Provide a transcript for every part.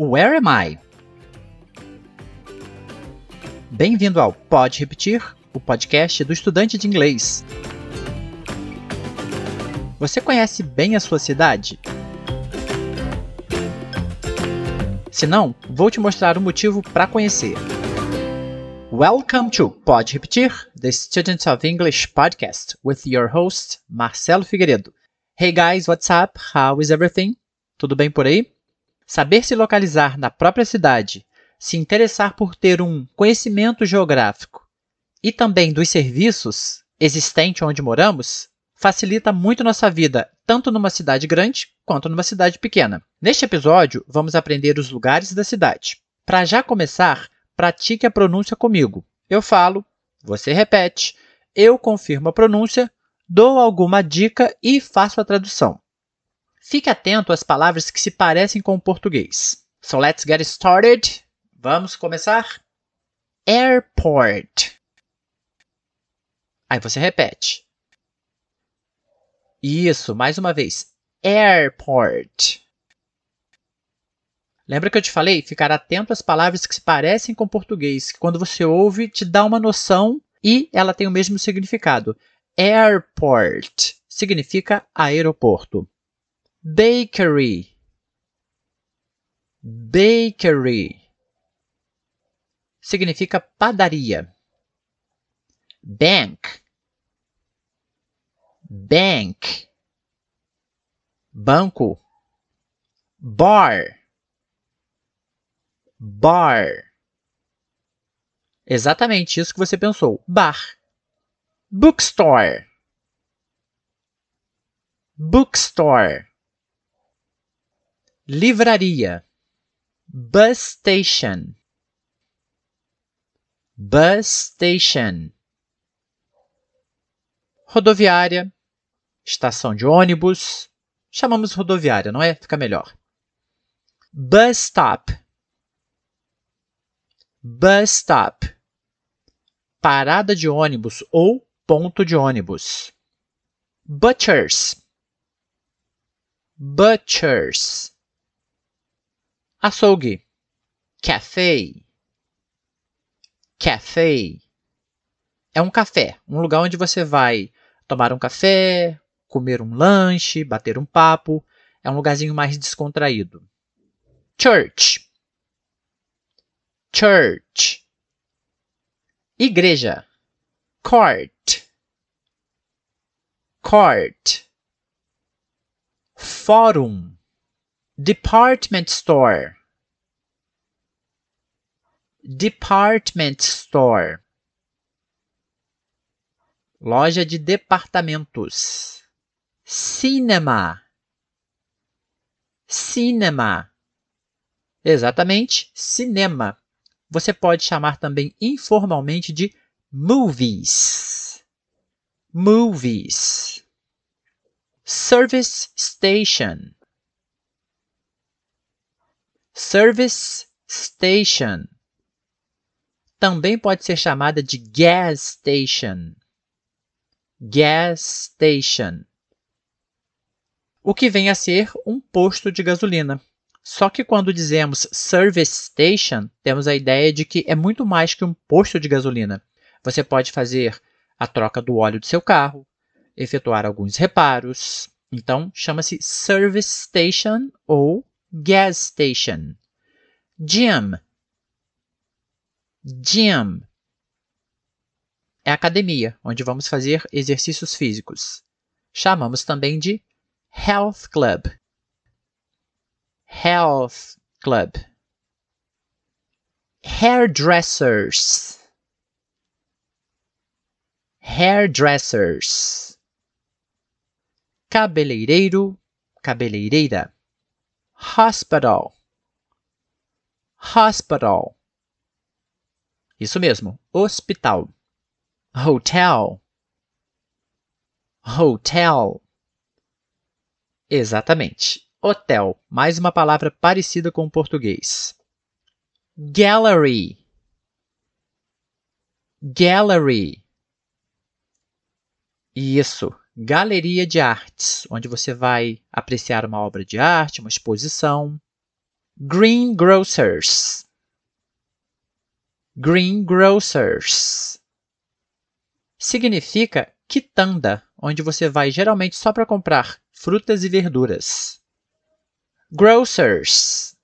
Where am I? Bem-vindo ao Pode Repetir, o podcast do estudante de inglês. Você conhece bem a sua cidade? Se não, vou te mostrar o motivo para conhecer. Welcome to Pode Repetir, the Students of English podcast, with your host, Marcelo Figueiredo. Hey guys, what's up? How is everything? Tudo bem por aí? Saber se localizar na própria cidade, se interessar por ter um conhecimento geográfico e também dos serviços existentes onde moramos facilita muito nossa vida, tanto numa cidade grande quanto numa cidade pequena. Neste episódio, vamos aprender os lugares da cidade. Para já começar, pratique a pronúncia comigo. Eu falo, você repete, eu confirmo a pronúncia, dou alguma dica e faço a tradução. Fique atento às palavras que se parecem com o português. So let's get started. Vamos começar? Airport. Aí você repete. Isso, mais uma vez. Airport. Lembra que eu te falei? Ficar atento às palavras que se parecem com português, que quando você ouve te dá uma noção e ela tem o mesmo significado. Airport significa aeroporto. Bakery. Bakery significa padaria. Bank. Bank. Banco. Bar. Bar. Exatamente isso que você pensou. Bar. Bookstore. Bookstore livraria, bus station, bus station, rodoviária, estação de ônibus, chamamos rodoviária, não é? Fica melhor. Bus stop, bus stop, parada de ônibus ou ponto de ônibus. Butchers, butchers açougue, café, café. É um café, um lugar onde você vai tomar um café, comer um lanche, bater um papo. É um lugarzinho mais descontraído. Church, church. Igreja, court, court. Fórum, department store. Department store. Loja de departamentos. Cinema. Cinema. Exatamente cinema. Você pode chamar também informalmente de movies. Movies. Service station Service station. Também pode ser chamada de gas station. Gas station. O que vem a ser um posto de gasolina. Só que quando dizemos service station, temos a ideia de que é muito mais que um posto de gasolina. Você pode fazer a troca do óleo do seu carro, efetuar alguns reparos. Então, chama-se service station ou gas station, gym, gym. É academia, onde vamos fazer exercícios físicos. Chamamos também de health club, health club, hairdressers, hairdressers, cabeleireiro, cabeleireira hospital. Hospital. Isso mesmo, hospital. Hotel. Hotel. Exatamente. Hotel, mais uma palavra parecida com o português. Gallery. Gallery. Isso, galeria de artes, onde você vai apreciar uma obra de arte, uma exposição. greengrocers greengrocers significa quitanda, onde você vai geralmente só para comprar frutas e verduras. Grocers.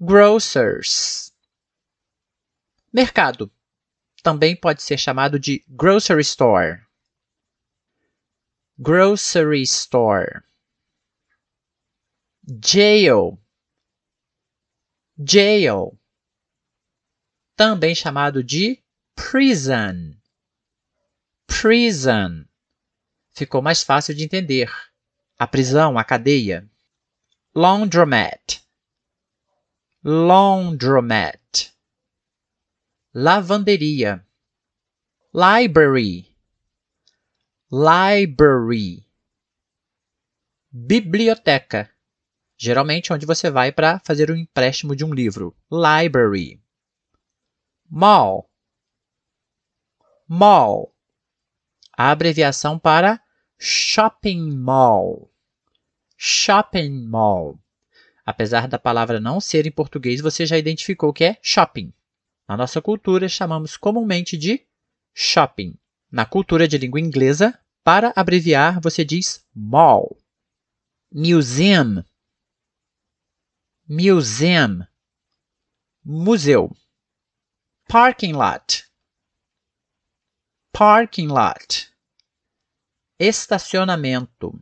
Grocers. Mercado. Também pode ser chamado de grocery store grocery store jail, jail, também chamado de prison, prison. Ficou mais fácil de entender. A prisão, a cadeia. Laundromat, laundromat. Lavanderia, library, library. Biblioteca, geralmente onde você vai para fazer um empréstimo de um livro. Library. Mall. Mall. A abreviação para shopping mall. Shopping mall. Apesar da palavra não ser em português, você já identificou que é shopping. Na nossa cultura, chamamos comumente de shopping. Na cultura de língua inglesa, para abreviar, você diz mall. Museum. Museum, museu, parking lot, parking lot, estacionamento,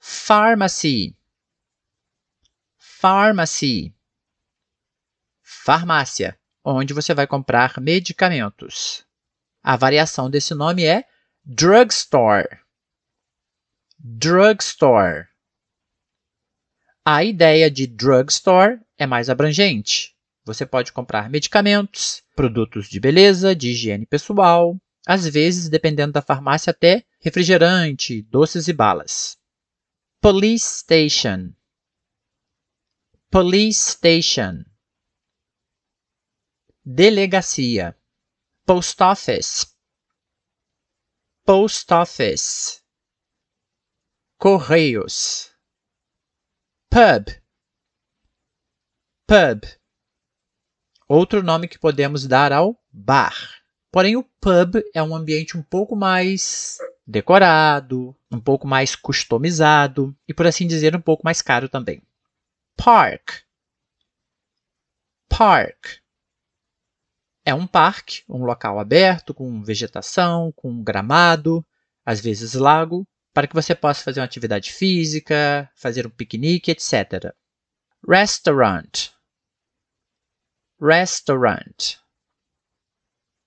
pharmacy, pharmacy, farmácia, onde você vai comprar medicamentos. A variação desse nome é drugstore, drugstore. A ideia de drugstore é mais abrangente. Você pode comprar medicamentos, produtos de beleza, de higiene pessoal, às vezes, dependendo da farmácia, até refrigerante, doces e balas. Police station. Police station. Delegacia. Post office. Post office. Correios pub. Pub. Outro nome que podemos dar ao bar. Porém, o pub é um ambiente um pouco mais decorado, um pouco mais customizado e, por assim dizer, um pouco mais caro também. Park. Park. É um parque, um local aberto, com vegetação, com gramado, às vezes lago, para que você possa fazer uma atividade física, fazer um piquenique, etc. Restaurant. Restaurant.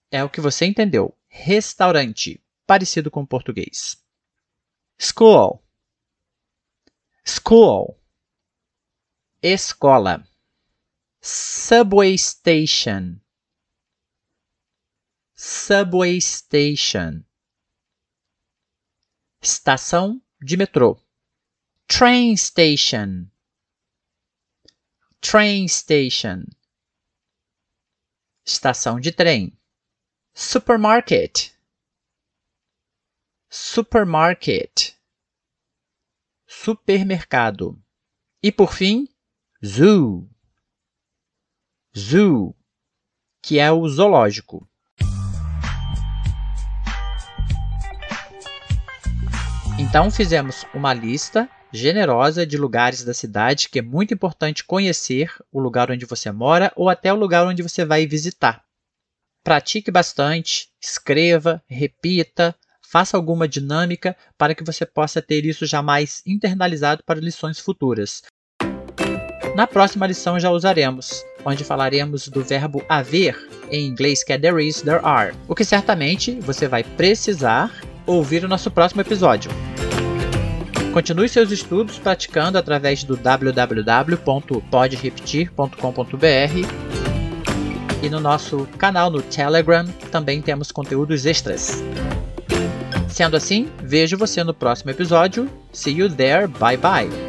É o que você entendeu. Restaurante, parecido com o português. School. School. Escola. Subway station. Subway station Estação de metrô. Train station. Train station. Estação de trem. Supermarket. Supermarket. Supermercado. E por fim, zoo. Zoo, que é o zoológico. Então fizemos uma lista generosa de lugares da cidade que é muito importante conhecer o lugar onde você mora ou até o lugar onde você vai visitar. Pratique bastante, escreva, repita, faça alguma dinâmica para que você possa ter isso já mais internalizado para lições futuras. Na próxima lição já usaremos, onde falaremos do verbo haver, em inglês que é there is, there are, o que certamente você vai precisar ouvir o nosso próximo episódio. Continue seus estudos praticando através do www.podrepetir.com.br e no nosso canal no Telegram também temos conteúdos extras. Sendo assim, vejo você no próximo episódio. See you there. Bye bye.